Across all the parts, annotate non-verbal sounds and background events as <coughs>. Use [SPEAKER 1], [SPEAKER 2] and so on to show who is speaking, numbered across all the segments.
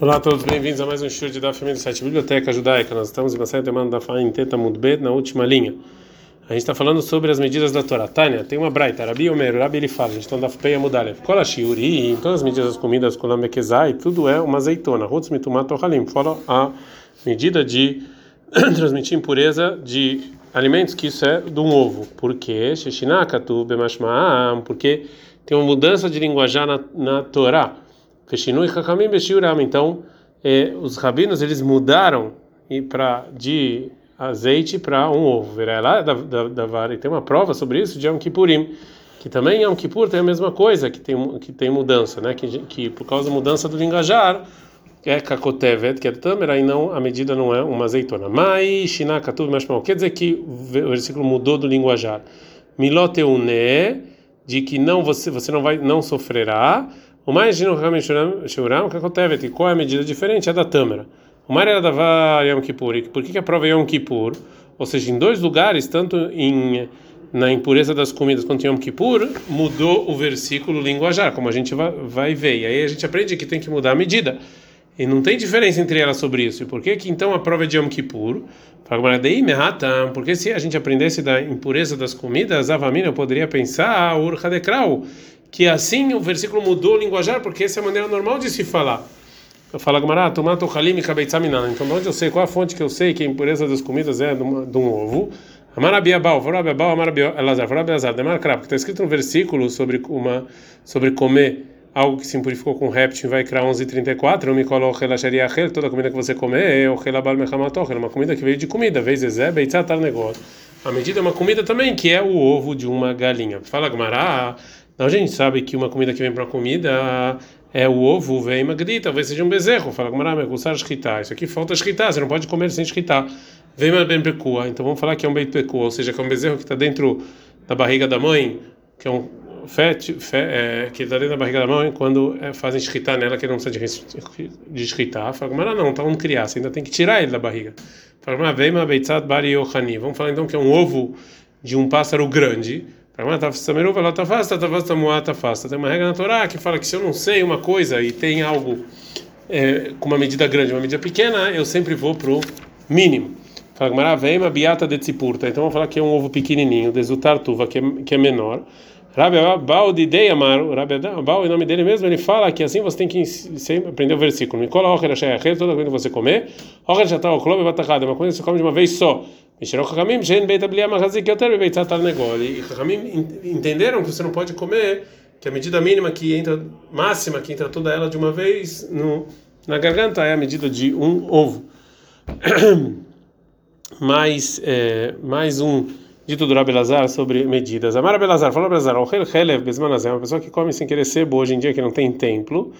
[SPEAKER 1] Olá a todos, bem-vindos a mais um show de da família do site Biblioteca Judaica. Nós estamos em uma série demanda da Faim Teta Mudbet na última linha. A gente está falando sobre as medidas da Torá. Tânia, tem uma braita, Rabi Omer, Rabi ele fala, a gente está da Feia Mudalev. Kola Shiuri, em todas as medidas das comidas, Kolam Bekezai, tudo é uma azeitona. Rutz Mitumat Ohalim, fala a medida de <coughs> transmitir impureza de alimentos, que isso é de um ovo. Por quê? Sheshinakatu Bemashma'am, porque tem uma mudança de linguajar na, na Torá. Feshinui Hakamim Beshiuram. Então, eh, os rabinos eles mudaram para de azeite para um ovo. Verá lá da, da, da vara. E tem uma prova sobre isso de Yom Kippurim, que também Yom Kippur tem a mesma coisa, que tem que tem mudança, né? Que, que por causa da mudança do linguajar é kakotevet, que é tâmera, e não a medida não é uma azeitona. Mas shinakatu mashmal. Quer dizer que o versículo mudou do linguajar. Miloteune, de que não você você não vai não sofrerá. O mais de shuram kakotevet. E qual é a medida diferente? É da tâmera. O mar era da Yom Kippur. E por que, que a prova é Yom Kippur? Ou seja, em dois lugares, tanto em na impureza das comidas quanto em Yom Kippur, mudou o versículo linguajar, como a gente vai, ver. E aí a gente aprende que tem que mudar a medida. E não tem diferença entre elas sobre isso. E por que que então a prova é de Yom Kippur? Porque se a gente aprendesse da impureza das comidas, Avamina, eu poderia pensar, Ur Hadekrau, que assim o versículo mudou o linguajar, porque essa é a maneira normal de se falar. Eu falo Gamara, tomato halim e kabeitzaminan. Então, onde eu sei, qual a fonte que eu sei que a impureza das comidas é de, uma, de um ovo? Amarabiabal, Forabiabal, Amarabielazar, Forabiazar, Demar Krab, que está escrito no versículo sobre, uma, sobre comer algo que se impurificou com réptil, vai criar 11:34, me coloca relaxaria toda comida que você comer é o relabal mechamator, uma comida que veio de comida, vez zezé, beitzatar negócio. A medida é uma comida também que é o ovo de uma galinha. Fala não, a gente sabe que uma comida que vem para comida é o ovo, vem magdi, talvez seja um bezerro. Fala Gamara, me gostar escritar. Isso aqui falta escritar, você não pode comer sem escritar. Vem bem pecua. Então vamos falar que é um bem pecua, ou seja, que é um bezerro que está dentro da barriga da mãe, que é um fete, fe, é, que está dentro da barriga da mãe, quando é, fazem escritar nela, que não precisa de, escritar, fala, mas não, está um criança, ainda tem que tirar ele da barriga. Fala, mas vem beitzat bari ohani. Vamos falar então que é um ovo de um pássaro grande. Tem uma regra na Torá que fala que se eu não sei uma coisa e tem algo é, com uma medida grande, uma medida pequena, eu sempre vou pro mínimo. Fala, vem biata de. Então vamos falar que é um ovo pequenininho, desutartuva, que é, que é menor. Rabi Abal de Deyamar, o Rabi Abal, em nome dele mesmo, ele fala que assim você tem que aprender o versículo. Nicola Ocher Ashayachel, toda vez que você comer, Ocher Shatal Oklob Batachad, é uma coisa que você come de uma vez só. Mishirok Hakamim, Shen Beit Abliam Hazik Yoter Beit Satar Negol. E Hakamim entenderam que você não pode comer, que a medida mínima que entra, máxima que entra toda ela de uma vez no, na garganta é a medida de um ovo. <coughs> mais, é, mais um dito do Rabi Lazar sobre medidas. Amar Belazar, falou Belazar, o Helev uma pessoa que come sem querer sebo hoje em dia que não tem templo,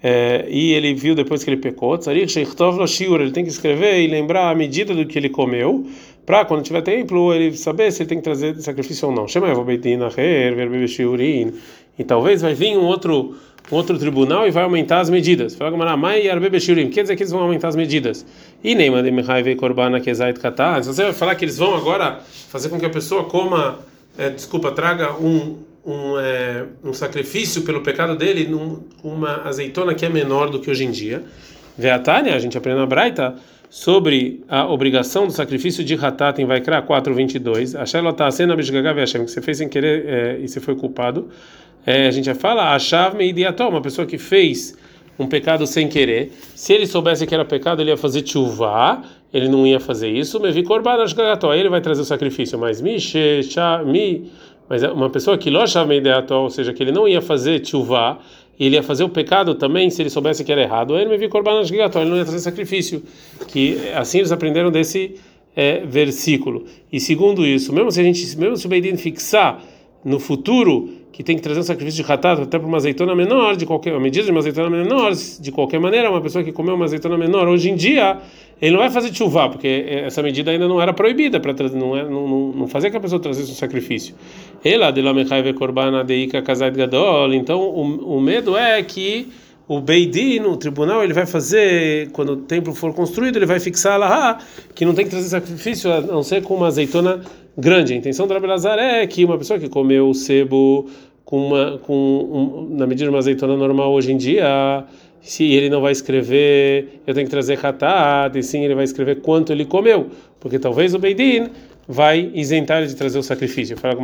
[SPEAKER 1] é, e ele viu depois que ele pecou, ele tem que escrever e lembrar a medida do que ele comeu, para quando tiver templo ele saber se ele tem que trazer sacrifício ou não. Chama e talvez vai vir um outro outro tribunal e vai aumentar as medidas. Fala quer dizer que eles vão aumentar as medidas. E nem Se você vai falar que eles vão agora fazer com que a pessoa coma, é, desculpa, traga um um, é, um sacrifício pelo pecado dele num, uma azeitona que é menor do que hoje em dia. Veatânia, a gente aprende na Braita sobre a obrigação do sacrifício de Hatat em Vaikra 4:22. A Shelotá cena Bishgagav Hashem que você fez sem querer é, e você foi culpado. É, a gente já fala Achav Meidiató, uma pessoa que fez um pecado sem querer. Se ele soubesse que era pecado, ele ia fazer chuvá, ele não ia fazer isso. Mevi korban aí ele vai trazer o sacrifício. Mas mi, mi mas é uma pessoa que ou seja, que ele não ia fazer chuvá, ele ia fazer o pecado também se ele soubesse que era errado. Ele me viu korban ele não ia trazer sacrifício. Que assim eles aprenderam desse é, versículo. E segundo isso, mesmo se a gente, mesmo se o fixar no futuro que tem que trazer um sacrifício de ratat até para uma azeitona menor, de qualquer medida de uma azeitona menor, de qualquer maneira, uma pessoa que comeu uma azeitona menor, hoje em dia, ele não vai fazer chuvá, porque essa medida ainda não era proibida para não, é, não, não, não fazer que a pessoa trazesse um sacrifício. Ela de korbana deika kazait gadol. Então o, o medo é que o Beidin, o tribunal, ele vai fazer, quando o templo for construído, ele vai fixar lá que não tem que trazer sacrifício a não ser com uma azeitona grande. A intenção do Rabelazar é que uma pessoa que comeu o sebo com uma, com um, na medida de uma azeitona normal hoje em dia, se ele não vai escrever, eu tenho que trazer hatat, e sim ele vai escrever quanto ele comeu, porque talvez o Beidin vai isentar ele de trazer o sacrifício. Fala,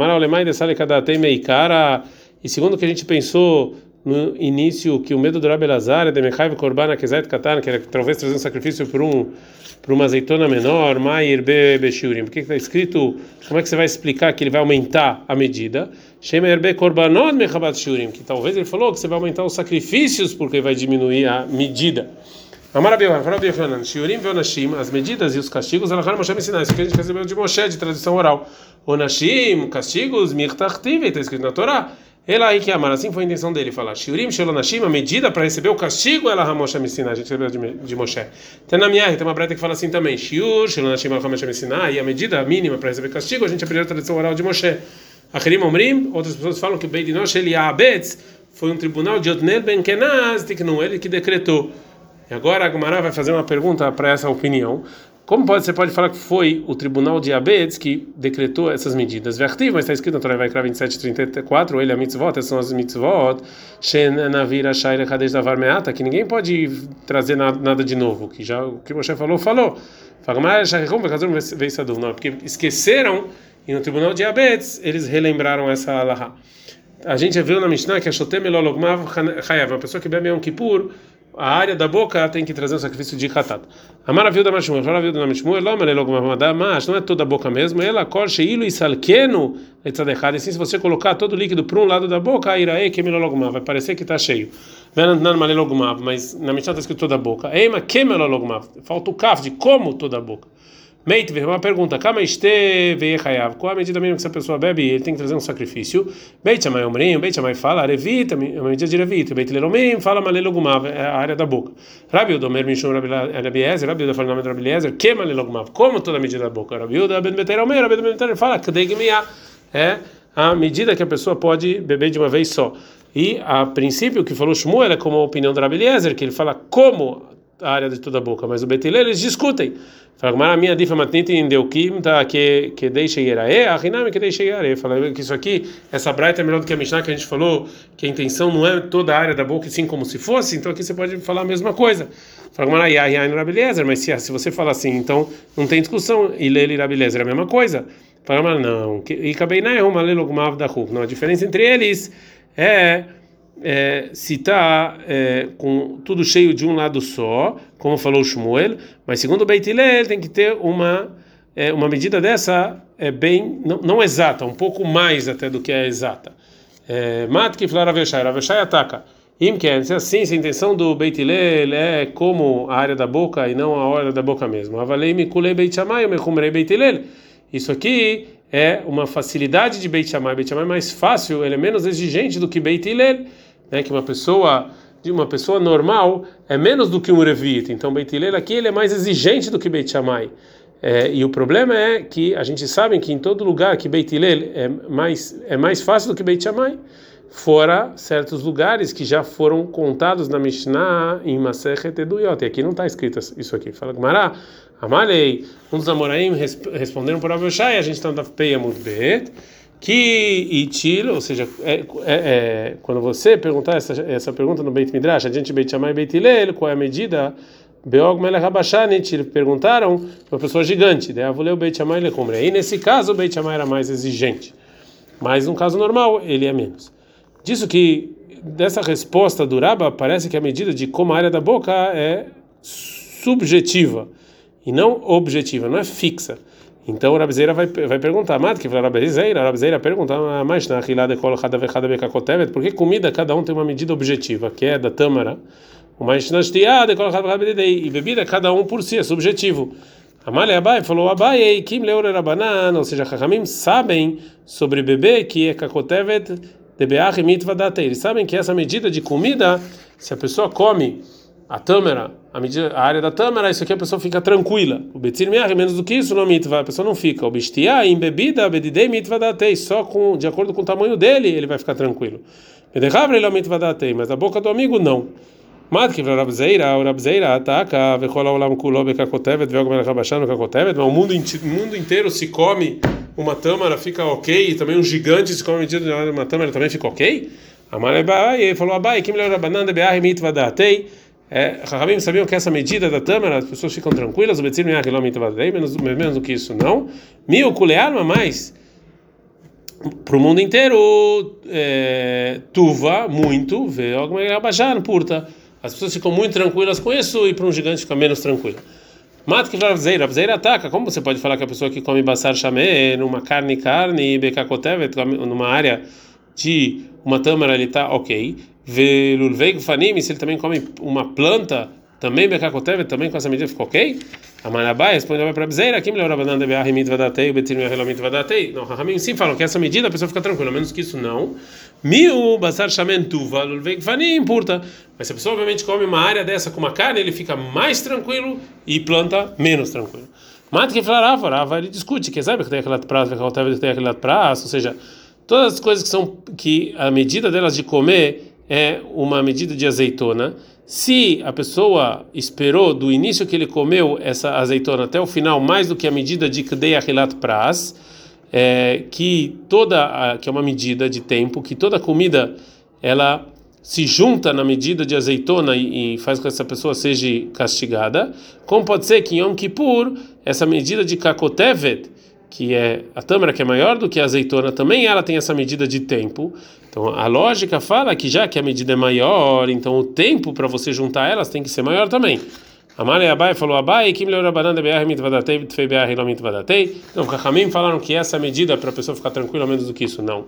[SPEAKER 1] e segundo o que a gente pensou no início que o medo do Rabi Lazar é de Mechaiv Korban Akezet Katan, que era talvez trazer um sacrifício por um por uma azeitona menor, Mair Be Beshurim. Por que está escrito? Como é que você vai explicar que ele vai aumentar a medida? Shemer Be Korbanot Mechabat Shurim, que talvez ele falou que você vai aumentar os sacrifícios porque vai diminuir a medida. As medidas e os castigos, Alahar Moshe me ensinar, isso que a gente recebeu de Moshe, de tradição oral. Onashim, castigos, Mirtachtiv, está escrito na Torá. Ela aí que amar, assim foi a intenção dele falar. Shiurim Shelonashim, a medida para receber o castigo, ela Ramosha me ensinar, a gente recebeu de, Moshe. Tem na minha, tem uma breta que fala assim também. Shiur Shelonashim, Ramosha me ensinar, e a medida mínima para receber castigo, a gente aprendeu a tradição oral de Moshe. Acherim Omrim, outras pessoas falam que o Beidinosh Eliabetz foi um tribunal de Otnel Ben Kenaz, não ele que decretou. E agora a Gumara vai fazer uma pergunta para essa opinião. Como pode, você pode falar que foi o tribunal de Abed que decretou essas medidas? Vertiv, mas está escrito na Torá Vaikra 27:34, ele a mitzvot, essas são as mitzvot, Shen Navira Shaira Kadesh Davar Meata, que ninguém pode trazer nada, nada de novo, que já o que Moshe falou, falou. Não, porque esqueceram e no tribunal de Abed eles relembraram essa alahá. A gente viu na Mishnah que a Shotem Elologmav uma pessoa que bebe um Kippur, a área da boca tem que trazer um sacrifício de katat. A maravilha da Mashmuel, a maravilha da Mashmuel, lá mas não é toda a boca mesmo, ela corche ilo e salqueno, etzadechad, assim se você colocar todo o líquido para um lado da boca, irae que vai parecer que está cheio. Mas na Mishnah está escrito toda a boca. Eima que falta o kaf de como toda a boca. Meit, uma pergunta. Kama esteve chayav. Qual a medida mínima que essa pessoa bebe? Ele tem que trazer um sacrifício. Beit chamai omrim, beit chamai fala, revita, é uma medida de revita. Beit leromim, fala malelogumav, é a área da boca. Rabi Udomer mishum Rabi Ezer, Rabi Uda fala o nome Rabi Ezer, que malelogumav, como toda medida da boca. Rabi Uda ben beter omer, Rabi ben beter fala, kdegmia, é a medida que a pessoa pode beber de uma vez só. E a princípio, o que falou Shmuel é como a opinião do Rabi Eliezer, que ele fala como a área de toda a boca, mas o Betilel eles discutem. Fala, a minha difa em Deukim tá que que deixa irae, a riname que deixa irae. Fala que isso aqui, essa braita é melhor do que a Mishnah que a gente falou, que a intenção não é toda a área da boca, sim como se fosse. Então aqui você pode falar a mesma coisa. Fala, mas se, se você fala assim, então não tem discussão. E lele Rabeliezer é a mesma coisa. Fala, não. E acabei na uma lelogmav da Não, a diferença entre eles é é, se está é, com tudo cheio de um lado só, como falou Shmuel, mas segundo o Beit Hillel tem que ter uma é, uma medida dessa é bem não, não exata, um pouco mais até do que é exata. É, Mat que falar Raveshai, Raveshai ataca. Imken, se assim, se a intenção do Beit Hillel é como a área da boca e não a área da boca mesmo. Avalei me kulei Beit Shammai, me kumrei Beit Hillel. Isso aqui é uma facilidade de Beit Shammai. Beit Shammai é mais fácil, ele é menos exigente do que Beit Hillel né, que uma pessoa de uma pessoa normal é menos do que um revit. Então Beit Hillel aqui ele é mais exigente do que Beit Shammai. É, e o problema é que a gente sabe que em todo lugar que Beit Hillel é mais é mais fácil do que Beit Shammai, fora certos lugares que já foram contados na Mishnah em Masechet Eduyot. E aqui não está escrito isso aqui. Fala Gmará, Amalei, um dos Amoraim responderam por Avyoshai, a gente está na Peia Bet que itil, ou seja, é, é, é, quando você perguntar essa, essa pergunta no Beit Midrash, a gente Beit Shammai e Beit Hillel, qual é a medida? Beog Melech Habashanit, perguntaram uma pessoa gigante, daí ler o Beit Shammai e Lecomre. Aí nesse caso o Beit Shammai era mais exigente, mas no caso normal ele é menos. Disso que dessa resposta do Raba parece que a medida de como a área da boca é subjetiva e não objetiva, não é fixa. Então o Rabzeira vai, vai perguntar, Mat, que fala Rabzeira, Rabzeira pergunta, ah, mas na rilada kol cada vechada bekakotevet, por que comida cada um tem uma medida objetiva, que é da tâmara, o mais na shtiada kol cada e bebida cada um por si, é subjetivo. Amália Abai falou Abai, Kim Leure Rabanan, ou seja, Chachamim sabem sobre bebê que é kakotevet de beach mitva. Eles sabem que essa medida de comida, se a pessoa come a tâmara, a, medida, a área da tâmara, isso aqui a pessoa fica tranquila. O betzir miach, menos do que isso, no mitva, a pessoa não fica. O bestiá, em bebida, bedidei mitva datei, só com, de acordo com o tamanho dele, ele vai ficar tranquilo. Bedehavre ele mitva datei, mas a boca do amigo não. Matki para Rabzeira, Rabzeira ataca, vecola olam kulo bekakotevet, veogam el rabashano kakotevet, o mundo, mundo inteiro se come uma tâmara, fica ok, e também um gigante se come uma tâmara, também fica ok? Amalei falou, Abai, kim le rabanan de beah mitva datei, É, sabiam que essa medida da tâmara, as pessoas ficam tranquilas, o menos, menos do que isso, não. Mil culearma mais para o mundo inteiro, é, tuva, muito, vê alguma abaixar, purta. As pessoas ficam muito tranquilas com isso e para um gigante fica menos tranquilo. Mata que Ravzeira, Ravzeira ataca. Como você pode falar que a pessoa que come basar chamé numa carne, carne, bekakotevet, numa área de uma tâmara, ele está ok. Velulveig fanim, se ele também come uma planta, também bekakotevet, também com essa medida ficou ok? Amarabai responde para Bzeira, aqui melhor Rabanan de Beahimit Vadatei, o Betir Mehelamit Vadatei. Não, Rahamim sim falam que essa medida a pessoa fica tranquila, menos que isso não. Miu Basar Shamentuva, Lulveig Fanim, purta. Mas se a pessoa obviamente come uma área dessa com uma carne, ele fica mais tranquilo e planta menos tranquilo. Mata que falarava, Rava, ele discute que sabe que tem aquele prazo, que tem aquele prazo, ou seja, todas as coisas que são que a medida delas de comer é uma medida de azeitona. Se a pessoa esperou do início que ele comeu essa azeitona até o final mais do que a medida de Kdei Achilat Pras, é, que toda que é uma medida de tempo, que toda comida ela se junta na medida de azeitona e, e, faz com que essa pessoa seja castigada, como pode ser que em Yom Kippur essa medida de Kakotevet que é a tâmara que é maior do que a azeitona, também ela tem essa medida de tempo. Então a lógica fala que já que a medida é maior, então o tempo para você juntar elas tem que ser maior também. Amale Abai falou Abai, melhor a banana BR mitvadatei, tfei BR não mitvadatei. Então, Kachamim falaram que essa medida para a pessoa ficar tranquila menos do que isso, não.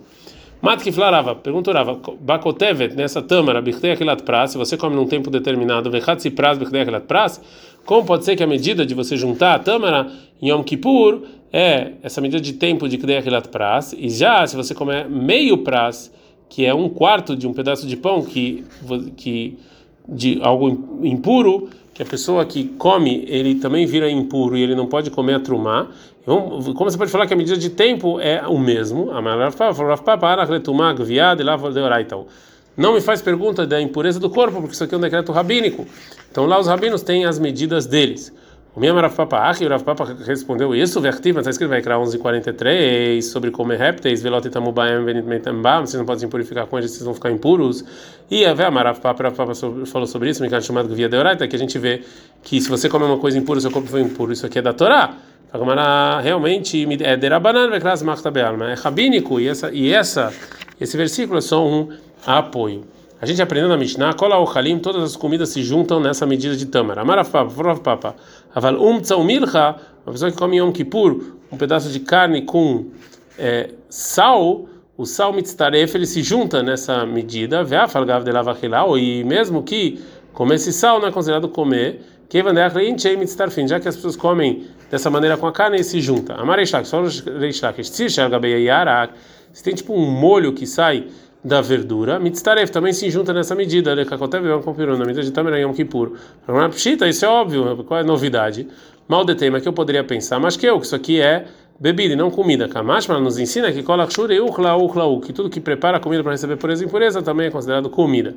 [SPEAKER 1] Mat que flarava, perguntou Bakotevet, nessa tâmara, Bichtei Achilat Pras, se você come num tempo determinado, Vechatzi Pras, Bichtei Achilat Pras, como pode ser que a medida de você juntar a tâmara em Yom Kippur é essa medida de tempo de Kdei Achilat Pras, e já se você comer meio pras, que é um quarto de um pedaço de pão que, que de algo impuro, que a pessoa que come, ele também vira impuro e ele não pode comer a trumá. Como você pode falar que a medida de tempo é o mesmo? Não me faz pergunta da impureza do corpo, porque isso aqui é um decreto rabínico. Então lá os rabinos têm as medidas deles. O meu Rav Papa Achi, o Rav Papa respondeu isso, Vertiva, está escrito vai criar 11:43 sobre comer répteis, velot tamubaem benit metambam, vocês não podem se purificar com eles, vocês vão ficar impuros. E a Rav Papa, Rav Papa falou sobre isso, canto chamado Via Deoraita, que a gente vê que se você comer uma coisa impura, seu corpo foi impuro, isso aqui é da Torá. Realmente é derabanan vekras machtabealma, é rabínico e essa e essa esse versículo é só um apoio. A gente aprendeu na Mishnah, cola o halim, todas as comidas se juntam nessa medida de tamara. Amaraf papa, papa. Aval um milcha, uma pessoa que come Yom Kippur, um pedaço de carne com é, sal, o sal mitztaref, ele se junta nessa medida, ve'afalgav de lavachilao, e mesmo que comer esse sal não é considerado comer, já que as pessoas comem dessa maneira com a carne e se junta. Só se tem tipo um molho que sai da verdura, mitztaref também se junta nessa medida, na medida de Tamer Yom Kippur. Pshita, isso é óbvio, qual é a novidade? Mal de tema que eu poderia pensar, mas que eu, que isso aqui é bebida e não comida. Kamashma nos ensina que que tudo que prepara comida para receber pureza e impureza também é considerado comida.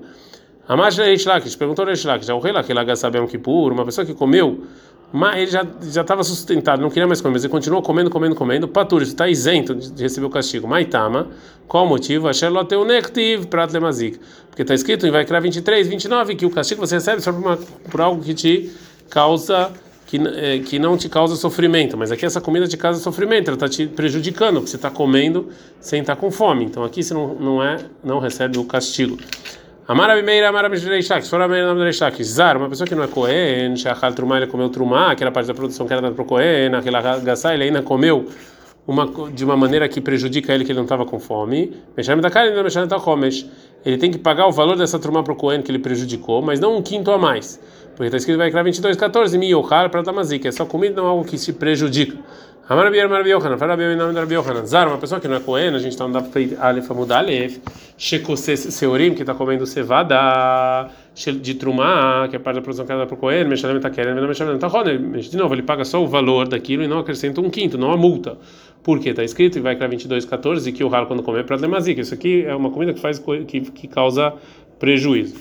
[SPEAKER 1] Amash Reish Lakish, perguntou Reish Lakish, o rei Lakish sabe Yom Kippur, uma pessoa que comeu mas ele já já estava sustentado, não queria mais comer, mas ele continuou comendo, comendo, comendo. Patur, isso está isento de receber o castigo. Maitama, qual o motivo? Asherloteu nektiv prat lemazik. Porque está escrito em vai criar 23, 29 que o castigo você recebe só por, uma, por algo que te causa que, é, que não te causa sofrimento, mas aqui essa comida te causa sofrimento, ela está te prejudicando, porque você está comendo sem estar tá com fome. Então aqui você não, não é não recebe o castigo. Amara Bimeira, Amara Bireishak, se for a nome do Zar, uma pessoa que não é Cohen, Shachal Trumá, ele comeu Trumá, aquela parte da produção que era dada para o Cohen, aquela Gassá, ele ainda comeu uma, de uma maneira que prejudica ele, que ele não estava com fome. Mexame da carne, mexame da comes. Ele tem que pagar o valor dessa Trumá para o Cohen que ele prejudicou, mas não um quinto a mais. Porque está escrito vai criar 22, 14 mil, para Tamazik, é só comida, não é algo que se prejudica. Amar Rabi Amar Rabi Yohanan, fala Rabi nome de Rabi uma pessoa que não é Cohen, a gente está andando para Alef Amud Alef, Seurim, que está comendo cevada de Trumá, que é parte da produção que é para o Cohen, Meshalem está querendo, não Meshalem está De novo, ele paga só o valor daquilo e não acrescenta um quinto, não a multa. Por quê? Está escrito e vai criar 22, 14, que o ralo quando comer é para Demazik. Isso aqui é uma comida que faz que, que causa prejuízo.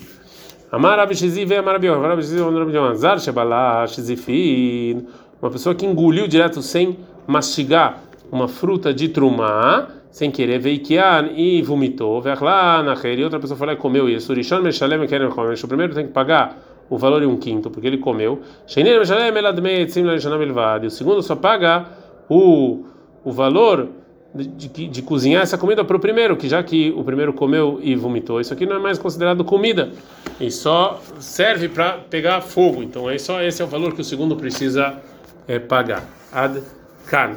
[SPEAKER 1] Amar Rabi Shiziv, Amar Yohanan. Zar Shebalá, Shizifin, uma pessoa que engoliu direto sem mastigar uma fruta de trumá, sem querer, veikian e vomitou, lá na e outra pessoa falou comeu isso. Rishon meshalem querem comer. O primeiro tem que pagar o valor em um quinto, porque ele comeu. E o segundo só paga o, o valor de, de, de, cozinhar essa comida para o primeiro, que já que o primeiro comeu e vomitou, isso aqui não é mais considerado comida e só serve para pegar fogo. Então é só esse é o valor que o segundo precisa é, pagar. Ad 看